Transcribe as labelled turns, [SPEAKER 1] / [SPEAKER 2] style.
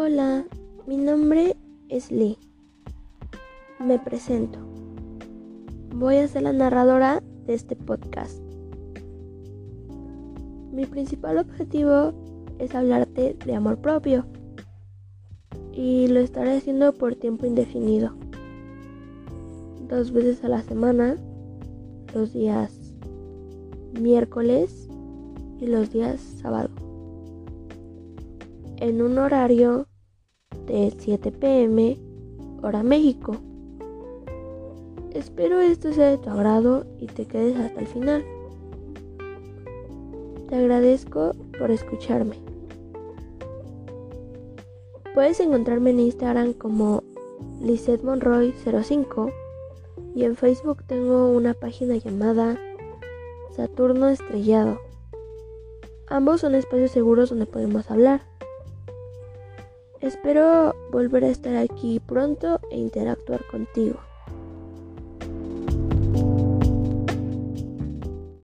[SPEAKER 1] Hola, mi nombre es Lee. Me presento. Voy a ser la narradora de este podcast. Mi principal objetivo es hablarte de amor propio y lo estaré haciendo por tiempo indefinido. Dos veces a la semana, los días miércoles y los días sábado. En un horario de 7 pm, hora México. Espero esto sea de tu agrado y te quedes hasta el final. Te agradezco por escucharme. Puedes encontrarme en Instagram como Lizeth Monroy05 y en Facebook tengo una página llamada Saturno Estrellado. Ambos son espacios seguros donde podemos hablar. Espero volver a estar aquí pronto e interactuar contigo.